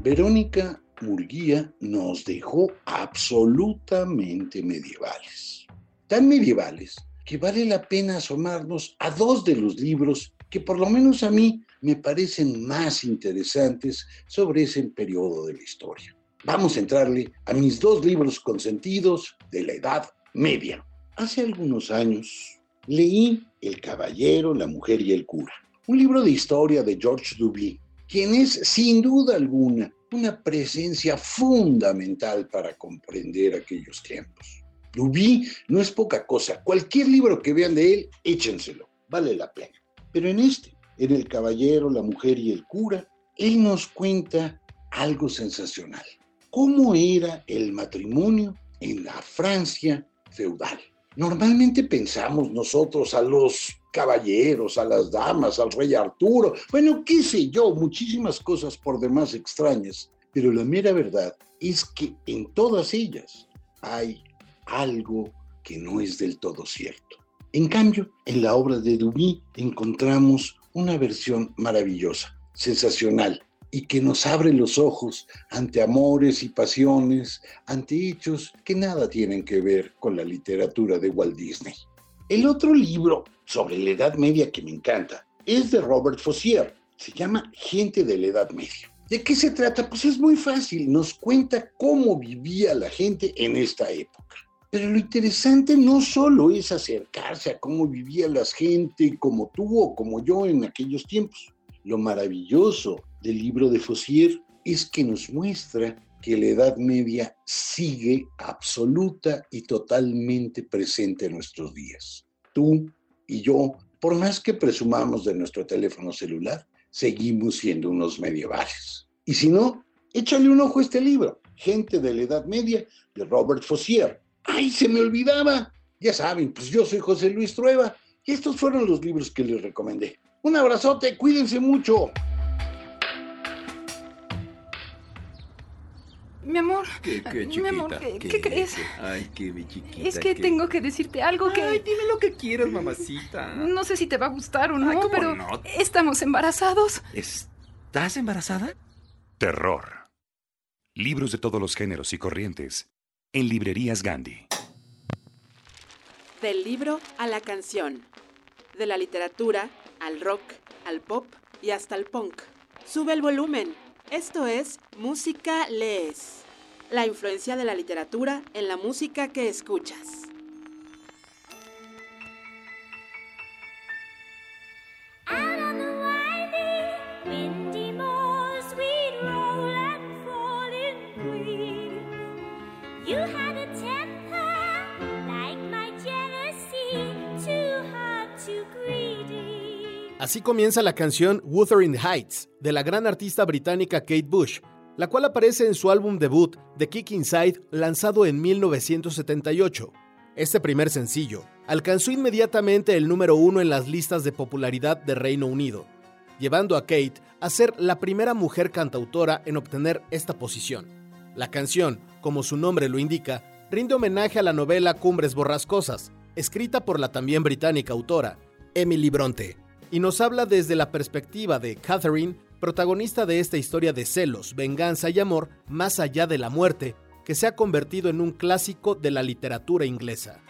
Verónica Murguía nos dejó absolutamente medievales. Tan medievales que vale la pena asomarnos a dos de los libros que por lo menos a mí me parecen más interesantes sobre ese periodo de la historia. Vamos a entrarle a mis dos libros consentidos de la Edad Media. Hace algunos años leí El Caballero, la Mujer y el Cura, un libro de historia de George Duby, quien es sin duda alguna una presencia fundamental para comprender aquellos tiempos. Duby no es poca cosa. Cualquier libro que vean de él, échenselo. Vale la pena. Pero en este, en El Caballero, la Mujer y el Cura, él nos cuenta algo sensacional. ¿Cómo era el matrimonio en la Francia feudal? Normalmente pensamos nosotros a los caballeros, a las damas, al rey Arturo, bueno, qué sé yo, muchísimas cosas por demás extrañas, pero la mera verdad es que en todas ellas hay algo que no es del todo cierto. En cambio, en la obra de Duby encontramos una versión maravillosa, sensacional, y que nos abre los ojos ante amores y pasiones, ante hechos que nada tienen que ver con la literatura de Walt Disney. El otro libro sobre la Edad Media que me encanta es de Robert Fossier. Se llama Gente de la Edad Media. ¿De qué se trata? Pues es muy fácil. Nos cuenta cómo vivía la gente en esta época. Pero lo interesante no solo es acercarse a cómo vivía la gente como tú o como yo en aquellos tiempos. Lo maravilloso del libro de Fossier es que nos muestra que la Edad Media sigue absoluta y totalmente presente en nuestros días. Tú y yo, por más que presumamos de nuestro teléfono celular, seguimos siendo unos medievales. Y si no, échale un ojo a este libro, Gente de la Edad Media, de Robert Fossier. ¡Ay, se me olvidaba! Ya saben, pues yo soy José Luis Trueba y estos fueron los libros que les recomendé. Un abrazote, cuídense mucho. Mi amor. ¿Qué, qué, Mi amor, ¿qué, qué crees? Ay, qué mi chiquita. Es que qué- tengo que decirte algo que. Ay, dime lo que quieras, mamacita. No sé si te va a gustar o no, Ay, ¿cómo pero no? estamos embarazados. ¿Estás embarazada? Terror. Libros de todos los géneros y corrientes. En librerías Gandhi. Del libro a la canción. De la literatura al rock, al pop y hasta al punk. Sube el volumen. Esto es Música Lees. La influencia de la literatura en la música que escuchas. Así comienza la canción Wuthering Heights de la gran artista británica Kate Bush, la cual aparece en su álbum debut The Kick Inside lanzado en 1978. Este primer sencillo alcanzó inmediatamente el número uno en las listas de popularidad de Reino Unido, llevando a Kate a ser la primera mujer cantautora en obtener esta posición. La canción, como su nombre lo indica, rinde homenaje a la novela Cumbres Borrascosas, escrita por la también británica autora Emily Bronte, y nos habla desde la perspectiva de Catherine, protagonista de esta historia de celos, venganza y amor más allá de la muerte, que se ha convertido en un clásico de la literatura inglesa.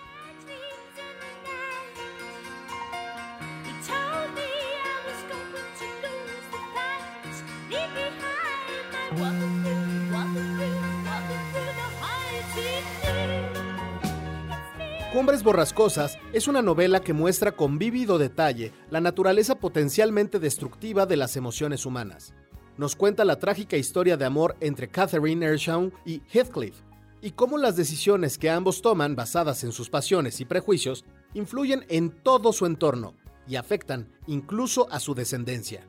Cumbres Borrascosas es una novela que muestra con vívido detalle la naturaleza potencialmente destructiva de las emociones humanas. Nos cuenta la trágica historia de amor entre Catherine Earnshaw y Heathcliff, y cómo las decisiones que ambos toman basadas en sus pasiones y prejuicios influyen en todo su entorno y afectan incluso a su descendencia.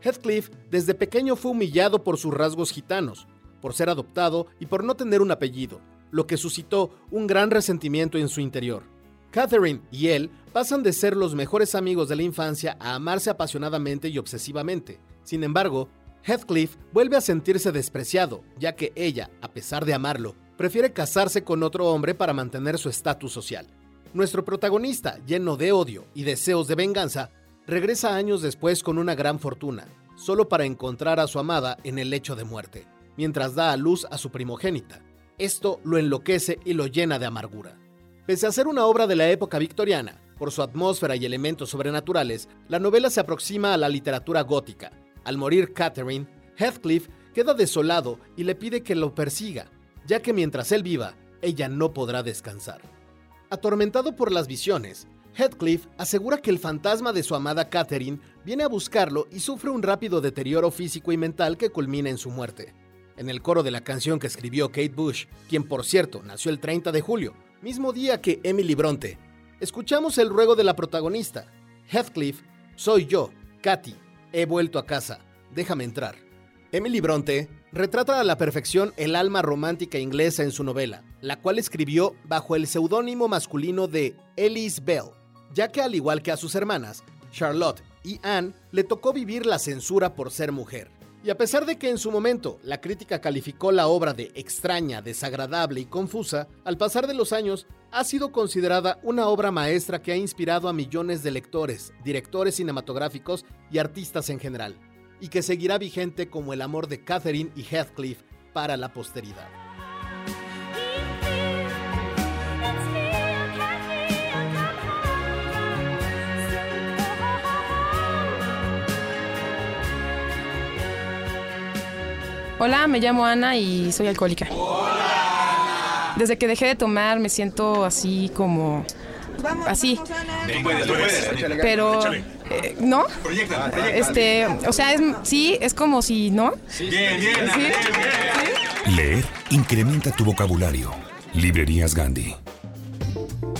Heathcliff desde pequeño fue humillado por sus rasgos gitanos, por ser adoptado y por no tener un apellido, lo que suscitó un gran resentimiento en su interior. Catherine y él pasan de ser los mejores amigos de la infancia a amarse apasionadamente y obsesivamente. Sin embargo, Heathcliff vuelve a sentirse despreciado, ya que ella, a pesar de amarlo, prefiere casarse con otro hombre para mantener su estatus social. Nuestro protagonista, lleno de odio y deseos de venganza, regresa años después con una gran fortuna, solo para encontrar a su amada en el lecho de muerte, mientras da a luz a su primogénita. Esto lo enloquece y lo llena de amargura. Pese a ser una obra de la época victoriana, por su atmósfera y elementos sobrenaturales, la novela se aproxima a la literatura gótica. Al morir Catherine, Heathcliff queda desolado y le pide que lo persiga, ya que mientras él viva, ella no podrá descansar. Atormentado por las visiones, Heathcliff asegura que el fantasma de su amada Catherine viene a buscarlo y sufre un rápido deterioro físico y mental que culmina en su muerte. En el coro de la canción que escribió Kate Bush, quien por cierto nació el 30 de julio, mismo día que Emily Bronte, escuchamos el ruego de la protagonista. Heathcliff, soy yo, Katy, he vuelto a casa, déjame entrar. Emily Bronte retrata a la perfección el alma romántica inglesa en su novela, la cual escribió bajo el seudónimo masculino de Elise Bell, ya que al igual que a sus hermanas, Charlotte y Anne, le tocó vivir la censura por ser mujer. Y a pesar de que en su momento la crítica calificó la obra de extraña, desagradable y confusa, al pasar de los años ha sido considerada una obra maestra que ha inspirado a millones de lectores, directores cinematográficos y artistas en general, y que seguirá vigente como el amor de Catherine y Heathcliff para la posteridad. Hola, me llamo Ana y soy alcohólica. Desde que dejé de tomar me siento así como... Así. Pero... eh, ¿No? Este, o sea, es, sí, es como si, ¿no? Bien, bien, ¿Sí? Leer incrementa tu vocabulario. Librerías Gandhi.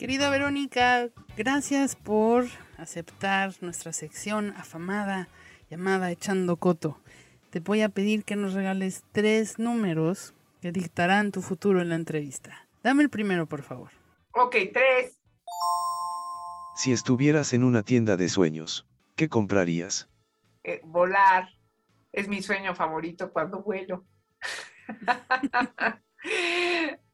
Querida Verónica, gracias por aceptar nuestra sección afamada llamada Echando Coto. Te voy a pedir que nos regales tres números que dictarán tu futuro en la entrevista. Dame el primero, por favor. Ok, tres. Si estuvieras en una tienda de sueños, ¿qué comprarías? Eh, volar. Es mi sueño favorito cuando vuelo. (laughs)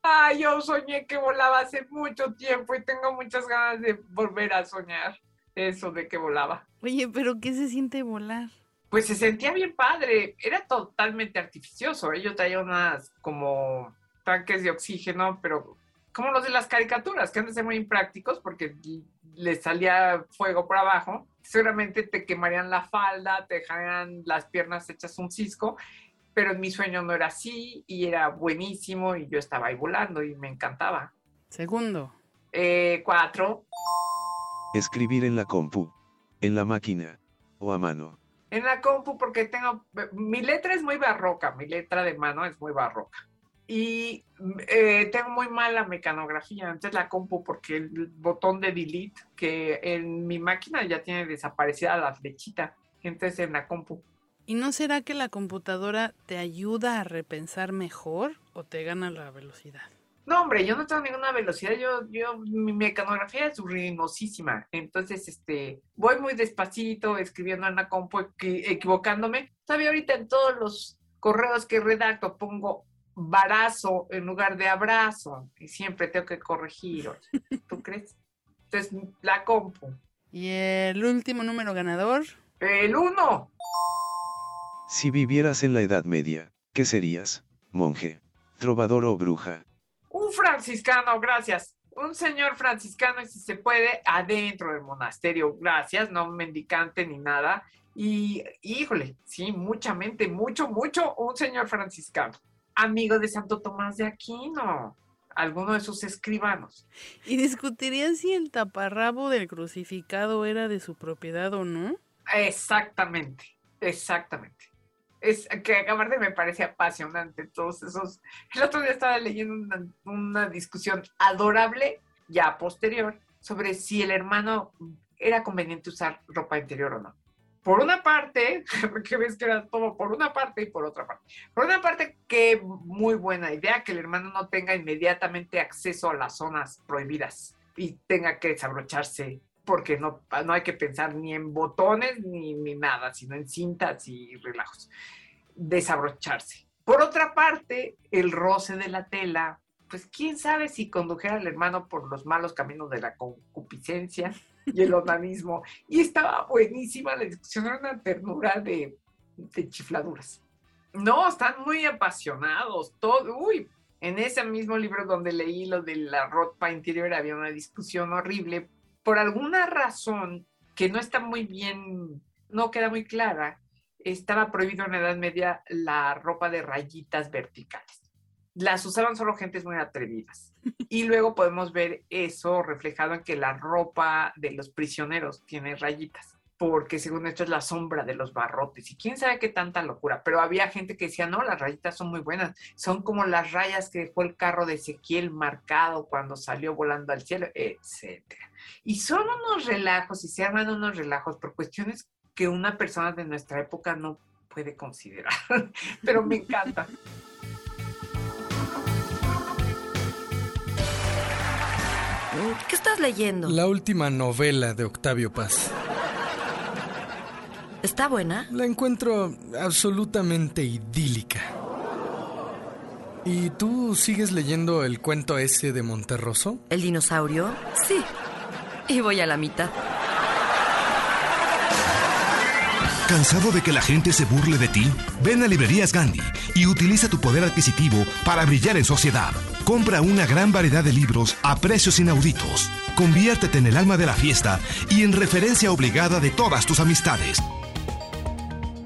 Ay, yo soñé que volaba hace mucho tiempo y tengo muchas ganas de volver a soñar eso de que volaba. Oye, pero ¿qué se siente volar? Pues se sentía bien padre, era totalmente artificioso. ¿eh? Yo traía unas como tanques de oxígeno, pero como los de las caricaturas, que han de ser muy imprácticos porque les salía fuego por abajo. Seguramente te quemarían la falda, te dejarían las piernas hechas un cisco, pero en mi sueño no era así y era buenísimo y yo estaba ahí volando y me encantaba. Segundo. Eh, cuatro. Escribir en la compu, en la máquina o a mano. En la compu porque tengo, mi letra es muy barroca, mi letra de mano es muy barroca. Y eh, tengo muy mala mecanografía, entonces la compu porque el botón de delete que en mi máquina ya tiene desaparecida la flechita, entonces en la compu. ¿Y no será que la computadora te ayuda a repensar mejor o te gana la velocidad? No, hombre, yo no tengo ninguna velocidad, yo, yo, mi mecanografía es ruinosísima, entonces, este, voy muy despacito escribiendo en la compu, equi- equivocándome. Todavía ahorita en todos los correos que redacto pongo barazo en lugar de abrazo, y siempre tengo que corregir, ¿tú (laughs) crees? Entonces, la compu. ¿Y el último número ganador? El uno. Si vivieras en la Edad Media, ¿qué serías? ¿Monje? ¿Trovador o bruja? Un franciscano, gracias. Un señor franciscano, y si se puede, adentro del monasterio, gracias, no mendicante ni nada. Y, híjole, sí, mucha mente, mucho, mucho, un señor franciscano. Amigo de Santo Tomás de Aquino, alguno de sus escribanos. ¿Y discutirían si el taparrabo del crucificado era de su propiedad o no? Exactamente, exactamente. Es que aparte me parece apasionante todos esos. El otro día estaba leyendo una, una discusión adorable, ya posterior, sobre si el hermano era conveniente usar ropa interior o no. Por una parte, (laughs) porque ves que era todo por una parte y por otra parte. Por una parte, qué muy buena idea que el hermano no tenga inmediatamente acceso a las zonas prohibidas y tenga que desabrocharse, porque no, no hay que pensar ni en botones ni, ni nada, sino en cintas y relajos. Desabrocharse. Por otra parte, el roce de la tela, pues quién sabe si condujera al hermano por los malos caminos de la concupiscencia y el onanismo. Y estaba buenísima la discusión, era una ternura de, de chifladuras. No, están muy apasionados, todo, uy, en ese mismo libro donde leí lo de la ropa interior había una discusión horrible. Por alguna razón que no está muy bien, no queda muy clara, estaba prohibido en la Edad Media la ropa de rayitas verticales. Las usaban solo gentes muy atrevidas. (laughs) Y luego podemos ver eso reflejado en que la ropa de los prisioneros tiene rayitas, porque según esto es la sombra de los barrotes. Y quién sabe qué tanta locura. Pero había gente que decía, no, las rayitas son muy buenas. Son como las rayas que dejó el carro de Ezequiel marcado cuando salió volando al cielo, etc. Y son unos relajos y se arman unos relajos por cuestiones que una persona de nuestra época no puede considerar. (laughs) Pero me encanta. ¿Qué estás leyendo? La última novela de Octavio Paz. ¿Está buena? La encuentro absolutamente idílica. ¿Y tú sigues leyendo el cuento ese de Monterroso? ¿El dinosaurio? Sí. Y voy a la mitad. ¿Cansado de que la gente se burle de ti? Ven a Librerías Gandhi y utiliza tu poder adquisitivo para brillar en sociedad. Compra una gran variedad de libros a precios inauditos. Conviértete en el alma de la fiesta y en referencia obligada de todas tus amistades.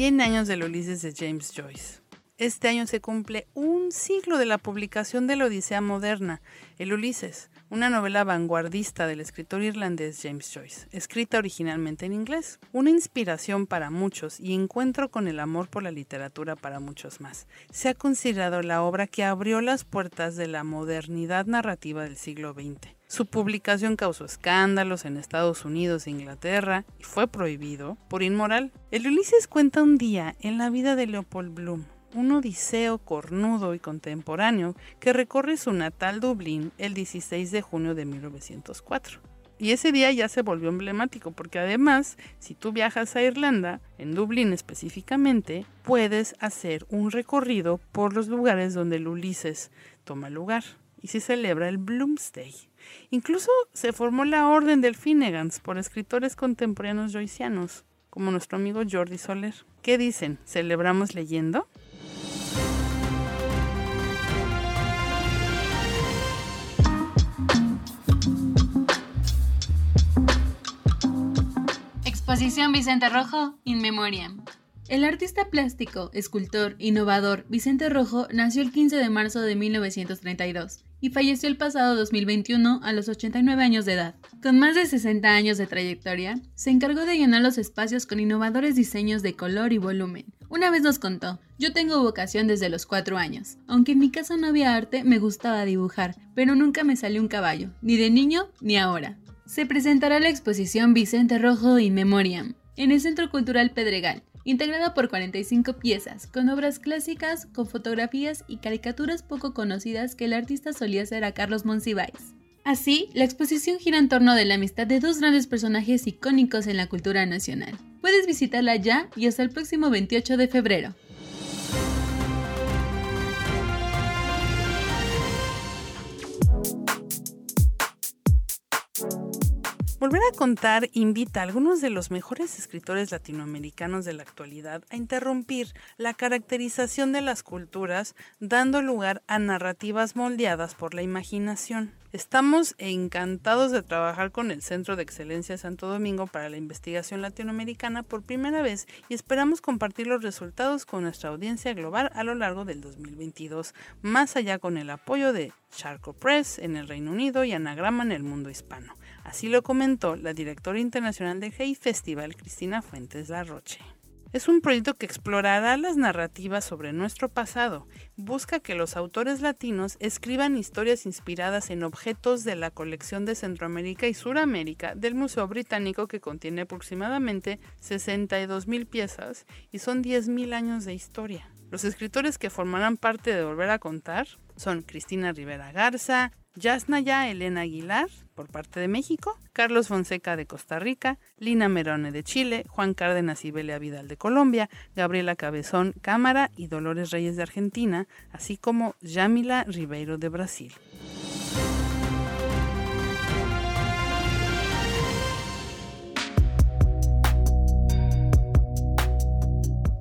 100 años del Ulises de James Joyce. Este año se cumple un siglo de la publicación de la Odisea moderna, el Ulises, una novela vanguardista del escritor irlandés James Joyce, escrita originalmente en inglés, una inspiración para muchos y encuentro con el amor por la literatura para muchos más. Se ha considerado la obra que abrió las puertas de la modernidad narrativa del siglo XX. Su publicación causó escándalos en Estados Unidos e Inglaterra y fue prohibido por inmoral. El Ulises cuenta un día en la vida de Leopold Bloom, un odiseo cornudo y contemporáneo que recorre su natal Dublín el 16 de junio de 1904. Y ese día ya se volvió emblemático porque además, si tú viajas a Irlanda, en Dublín específicamente, puedes hacer un recorrido por los lugares donde el Ulises toma lugar y se celebra el Bloomsday. Incluso se formó la Orden del Finnegans por escritores contemporáneos joycianos, como nuestro amigo Jordi Soler. ¿Qué dicen? ¿Celebramos leyendo? Exposición Vicente Rojo, In Memoriam. El artista plástico, escultor, innovador Vicente Rojo nació el 15 de marzo de 1932 y falleció el pasado 2021 a los 89 años de edad. Con más de 60 años de trayectoria, se encargó de llenar los espacios con innovadores diseños de color y volumen. Una vez nos contó, yo tengo vocación desde los 4 años. Aunque en mi casa no había arte, me gustaba dibujar, pero nunca me salió un caballo, ni de niño ni ahora. Se presentará la exposición Vicente Rojo In Memoriam en el Centro Cultural Pedregal, integrada por 45 piezas, con obras clásicas, con fotografías y caricaturas poco conocidas que el artista solía hacer a Carlos Monsiváis. Así, la exposición gira en torno de la amistad de dos grandes personajes icónicos en la cultura nacional. Puedes visitarla ya y hasta el próximo 28 de febrero. Volver a contar invita a algunos de los mejores escritores latinoamericanos de la actualidad a interrumpir la caracterización de las culturas, dando lugar a narrativas moldeadas por la imaginación. Estamos encantados de trabajar con el Centro de Excelencia Santo Domingo para la Investigación Latinoamericana por primera vez y esperamos compartir los resultados con nuestra audiencia global a lo largo del 2022, más allá con el apoyo de Charco Press en el Reino Unido y Anagrama en el mundo hispano. Así lo comentó la directora internacional del Hey Festival, Cristina Fuentes Larroche. Es un proyecto que explorará las narrativas sobre nuestro pasado. Busca que los autores latinos escriban historias inspiradas en objetos de la colección de Centroamérica y Suramérica del Museo Británico que contiene aproximadamente 62.000 piezas y son 10.000 años de historia. Los escritores que formarán parte de Volver a Contar son Cristina Rivera Garza, Yasnaya Elena Aguilar, por parte de México, Carlos Fonseca de Costa Rica, Lina Merone de Chile, Juan Cárdenas y Belia Vidal de Colombia, Gabriela Cabezón Cámara y Dolores Reyes de Argentina, así como Yamila Ribeiro de Brasil.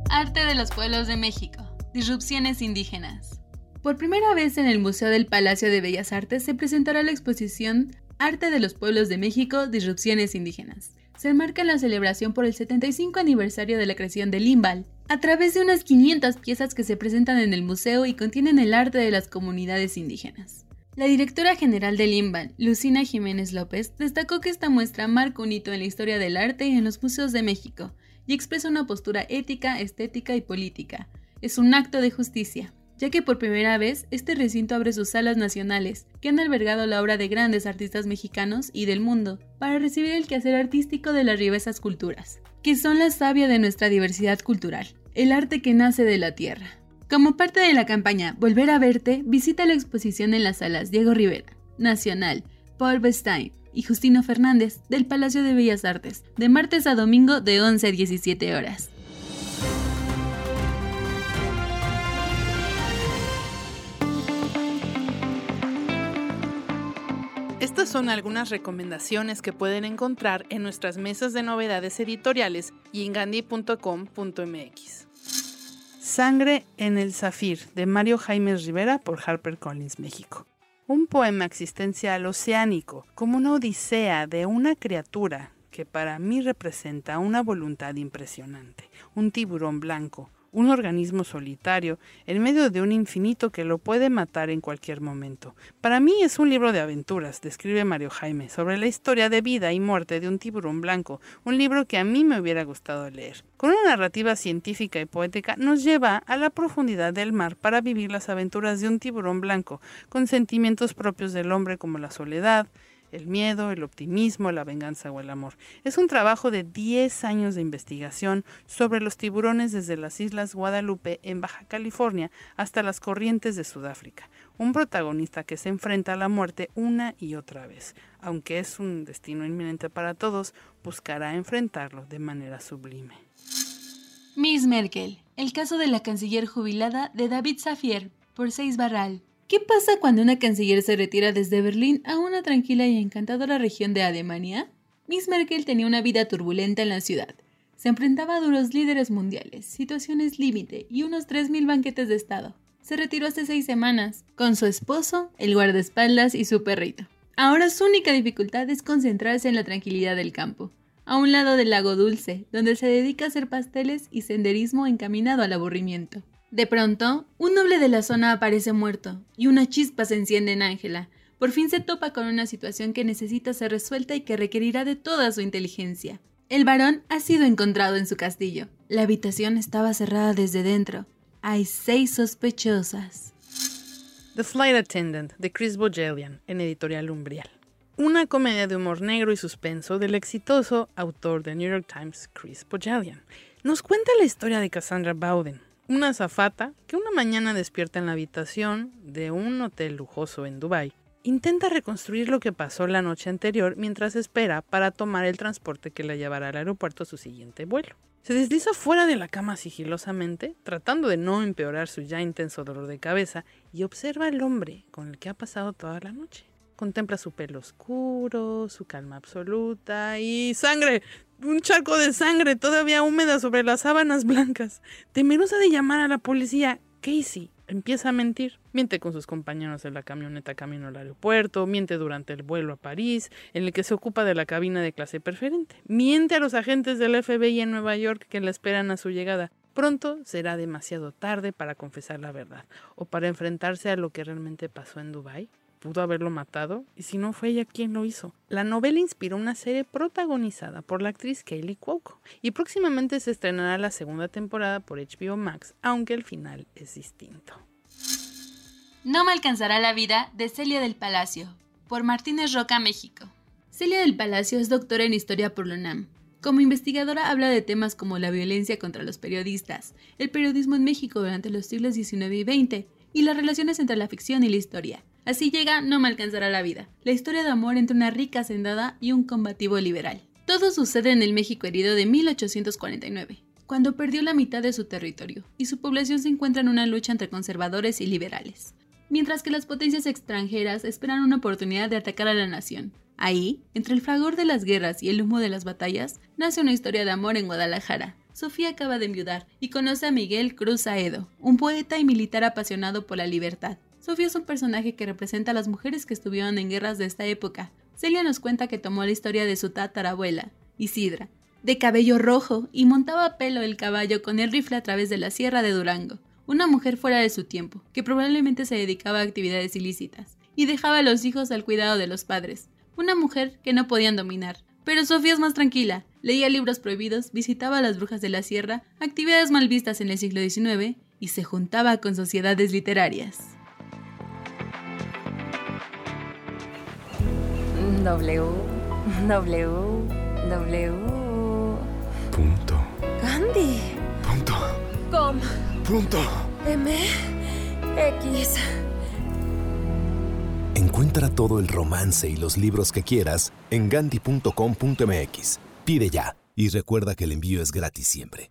Arte de los pueblos de México. Disrupciones indígenas. Por primera vez en el Museo del Palacio de Bellas Artes se presentará la exposición Arte de los pueblos de México, Disrupciones indígenas. Se enmarca en la celebración por el 75 aniversario de la creación del Limbal, a través de unas 500 piezas que se presentan en el museo y contienen el arte de las comunidades indígenas. La directora general del Limbal, Lucina Jiménez López, destacó que esta muestra marca un hito en la historia del arte y en los museos de México, y expresa una postura ética, estética y política. Es un acto de justicia, ya que por primera vez este recinto abre sus salas nacionales, que han albergado la obra de grandes artistas mexicanos y del mundo, para recibir el quehacer artístico de las diversas culturas, que son la savia de nuestra diversidad cultural, el arte que nace de la tierra. Como parte de la campaña Volver a verte, visita la exposición en las salas Diego Rivera, Nacional, Paul Bestein y Justino Fernández del Palacio de Bellas Artes, de martes a domingo de 11 a 17 horas. Estas son algunas recomendaciones que pueden encontrar en nuestras mesas de novedades editoriales y en gandhi.com.mx. Sangre en el Zafir de Mario Jaime Rivera por HarperCollins México. Un poema existencial oceánico, como una odisea de una criatura que para mí representa una voluntad impresionante, un tiburón blanco, un organismo solitario, en medio de un infinito que lo puede matar en cualquier momento. Para mí es un libro de aventuras, describe Mario Jaime, sobre la historia de vida y muerte de un tiburón blanco, un libro que a mí me hubiera gustado leer. Con una narrativa científica y poética nos lleva a la profundidad del mar para vivir las aventuras de un tiburón blanco, con sentimientos propios del hombre como la soledad, el miedo, el optimismo, la venganza o el amor. Es un trabajo de 10 años de investigación sobre los tiburones desde las Islas Guadalupe en Baja California hasta las corrientes de Sudáfrica. Un protagonista que se enfrenta a la muerte una y otra vez. Aunque es un destino inminente para todos, buscará enfrentarlo de manera sublime. Miss Merkel, el caso de la canciller jubilada de David Safier, por Seis Barral. ¿Qué pasa cuando una canciller se retira desde Berlín a una tranquila y encantadora región de Alemania? Miss Merkel tenía una vida turbulenta en la ciudad. Se enfrentaba a duros líderes mundiales, situaciones límite y unos 3.000 banquetes de Estado. Se retiró hace seis semanas, con su esposo, el guardaespaldas y su perrito. Ahora su única dificultad es concentrarse en la tranquilidad del campo, a un lado del lago Dulce, donde se dedica a hacer pasteles y senderismo encaminado al aburrimiento. De pronto, un noble de la zona aparece muerto y una chispa se enciende en Ángela. Por fin se topa con una situación que necesita ser resuelta y que requerirá de toda su inteligencia. El varón ha sido encontrado en su castillo. La habitación estaba cerrada desde dentro. Hay seis sospechosas. The Flight Attendant de Chris Bogellian en Editorial Umbrial. Una comedia de humor negro y suspenso del exitoso autor de New York Times, Chris Bogellian. Nos cuenta la historia de Cassandra Bowden, una azafata que una mañana despierta en la habitación de un hotel lujoso en Dubái. Intenta reconstruir lo que pasó la noche anterior mientras espera para tomar el transporte que la llevará al aeropuerto a su siguiente vuelo. Se desliza fuera de la cama sigilosamente, tratando de no empeorar su ya intenso dolor de cabeza, y observa al hombre con el que ha pasado toda la noche. contempla su pelo oscuro, su calma absoluta y sangre, un charco de sangre todavía húmeda sobre las sábanas blancas. Temerosa de llamar a la policía, Casey empieza a mentir. Miente con sus compañeros en la camioneta camino al aeropuerto, miente durante el vuelo a París, en el que se ocupa de la cabina de clase preferente. Miente a los agentes del FBI en Nueva York que la esperan a su llegada. Pronto será demasiado tarde para confesar la verdad o para enfrentarse a lo que realmente pasó en Dubái. Pudo haberlo matado y si no fue ella quien lo hizo. La novela inspiró una serie protagonizada por la actriz Kaylee Cuoco y próximamente se estrenará la segunda temporada por HBO Max, aunque el final es distinto. No me alcanzará la vida de Celia del Palacio, por Martínez Roca, México. Celia del Palacio es doctora en historia por la UNAM. Como investigadora habla de temas como la violencia contra los periodistas, el periodismo en México durante los siglos XIX y XX y las relaciones entre la ficción y la historia. Así llega No me alcanzará la vida, la historia de amor entre una rica hacendada y un combativo liberal. Todo sucede en el México herido de 1849, cuando perdió la mitad de su territorio y su población se encuentra en una lucha entre conservadores y liberales mientras que las potencias extranjeras esperan una oportunidad de atacar a la nación. Ahí, entre el fragor de las guerras y el humo de las batallas, nace una historia de amor en Guadalajara. Sofía acaba de enviudar y conoce a Miguel Cruz Aedo, un poeta y militar apasionado por la libertad. Sofía es un personaje que representa a las mujeres que estuvieron en guerras de esta época. Celia nos cuenta que tomó la historia de su tatarabuela, Isidra, de cabello rojo y montaba a pelo el caballo con el rifle a través de la sierra de Durango una mujer fuera de su tiempo, que probablemente se dedicaba a actividades ilícitas, y dejaba a los hijos al cuidado de los padres, una mujer que no podían dominar. Pero Sofía es más tranquila, leía libros prohibidos, visitaba a las brujas de la sierra, actividades mal vistas en el siglo XIX, y se juntaba con sociedades literarias. W, W, W. Punto. Gandhi. Punto. Com. Punto. M. X. Encuentra todo el romance y los libros que quieras en gandhi.com.mx. Pide ya y recuerda que el envío es gratis siempre.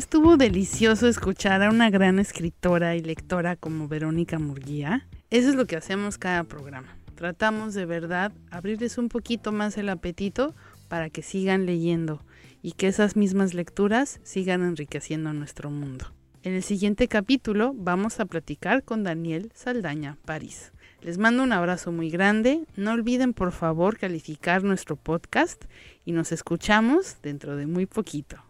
Estuvo delicioso escuchar a una gran escritora y lectora como Verónica Murguía? Eso es lo que hacemos cada programa. Tratamos de verdad abrirles un poquito más el apetito para que sigan leyendo y que esas mismas lecturas sigan enriqueciendo nuestro mundo. En el siguiente capítulo vamos a platicar con Daniel Saldaña París. Les mando un abrazo muy grande. No olviden por favor calificar nuestro podcast y nos escuchamos dentro de muy poquito.